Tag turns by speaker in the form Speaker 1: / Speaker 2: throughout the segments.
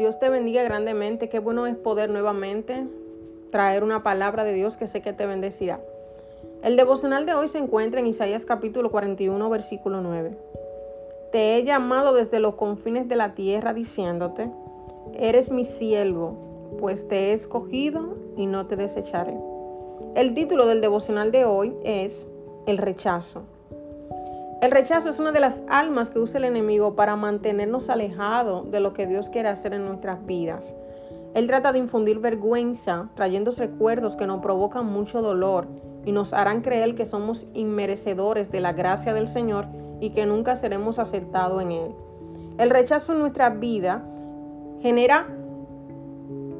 Speaker 1: Dios te bendiga grandemente. Qué bueno es poder nuevamente traer una palabra de Dios que sé que te bendecirá. El devocional de hoy se encuentra en Isaías capítulo 41, versículo 9. Te he llamado desde los confines de la tierra diciéndote, eres mi siervo, pues te he escogido y no te desecharé. El título del devocional de hoy es El rechazo. El rechazo es una de las almas que usa el enemigo para mantenernos alejados de lo que Dios quiere hacer en nuestras vidas. Él trata de infundir vergüenza, trayendo recuerdos que nos provocan mucho dolor y nos harán creer que somos inmerecedores de la gracia del Señor y que nunca seremos aceptados en Él. El rechazo en nuestra vida genera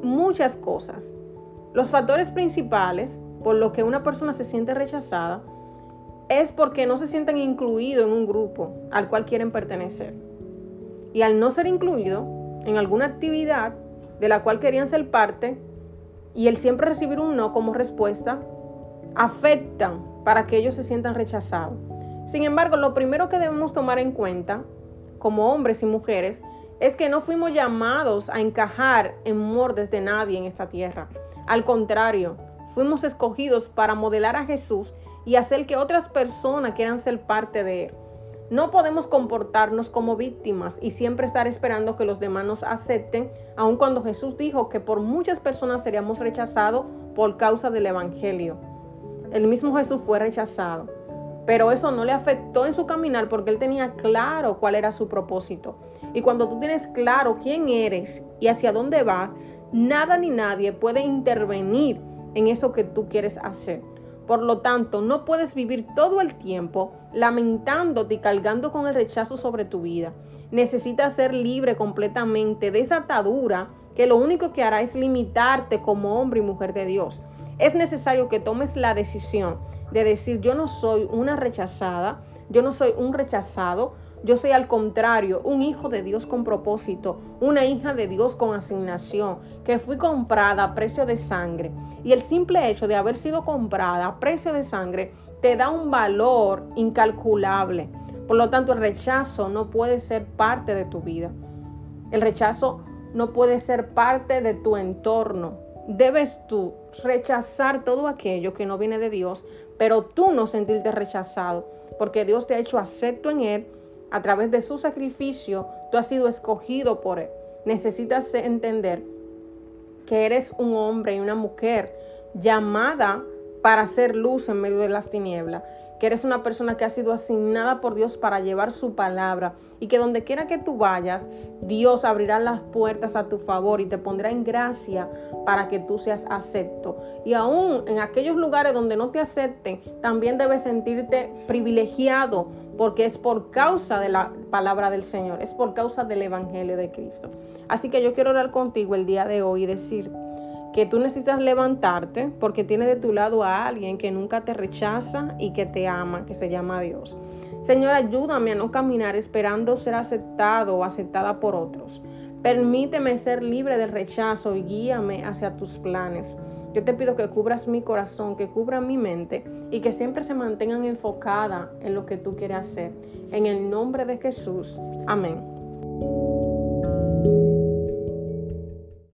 Speaker 1: muchas cosas. Los factores principales por los que una persona se siente rechazada es porque no se sienten incluidos en un grupo al cual quieren pertenecer. Y al no ser incluido en alguna actividad de la cual querían ser parte, y el siempre recibir un no como respuesta, afectan para que ellos se sientan rechazados. Sin embargo, lo primero que debemos tomar en cuenta, como hombres y mujeres, es que no fuimos llamados a encajar en mordes de nadie en esta tierra. Al contrario, fuimos escogidos para modelar a Jesús y hacer que otras personas quieran ser parte de Él. No podemos comportarnos como víctimas y siempre estar esperando que los demás nos acepten, aun cuando Jesús dijo que por muchas personas seríamos rechazados por causa del Evangelio. El mismo Jesús fue rechazado, pero eso no le afectó en su caminar porque él tenía claro cuál era su propósito. Y cuando tú tienes claro quién eres y hacia dónde vas, nada ni nadie puede intervenir en eso que tú quieres hacer. Por lo tanto, no puedes vivir todo el tiempo lamentándote y cargando con el rechazo sobre tu vida. Necesitas ser libre completamente de esa atadura que lo único que hará es limitarte como hombre y mujer de Dios. Es necesario que tomes la decisión de decir yo no soy una rechazada, yo no soy un rechazado, yo soy al contrario, un hijo de Dios con propósito, una hija de Dios con asignación, que fui comprada a precio de sangre. Y el simple hecho de haber sido comprada a precio de sangre te da un valor incalculable. Por lo tanto, el rechazo no puede ser parte de tu vida. El rechazo no puede ser parte de tu entorno. Debes tú rechazar todo aquello que no viene de Dios, pero tú no sentirte rechazado, porque Dios te ha hecho acepto en Él a través de su sacrificio, tú has sido escogido por Él. Necesitas entender que eres un hombre y una mujer llamada para hacer luz en medio de las tinieblas que eres una persona que ha sido asignada por Dios para llevar su palabra y que donde quiera que tú vayas, Dios abrirá las puertas a tu favor y te pondrá en gracia para que tú seas acepto. Y aún en aquellos lugares donde no te acepten, también debes sentirte privilegiado porque es por causa de la palabra del Señor, es por causa del Evangelio de Cristo. Así que yo quiero orar contigo el día de hoy y decirte que tú necesitas levantarte porque tienes de tu lado a alguien que nunca te rechaza y que te ama, que se llama Dios. Señor, ayúdame a no caminar esperando ser aceptado o aceptada por otros. Permíteme ser libre del rechazo y guíame hacia tus planes. Yo te pido que cubras mi corazón, que cubra mi mente y que siempre se mantengan enfocada en lo que tú quieres hacer. En el nombre de Jesús. Amén.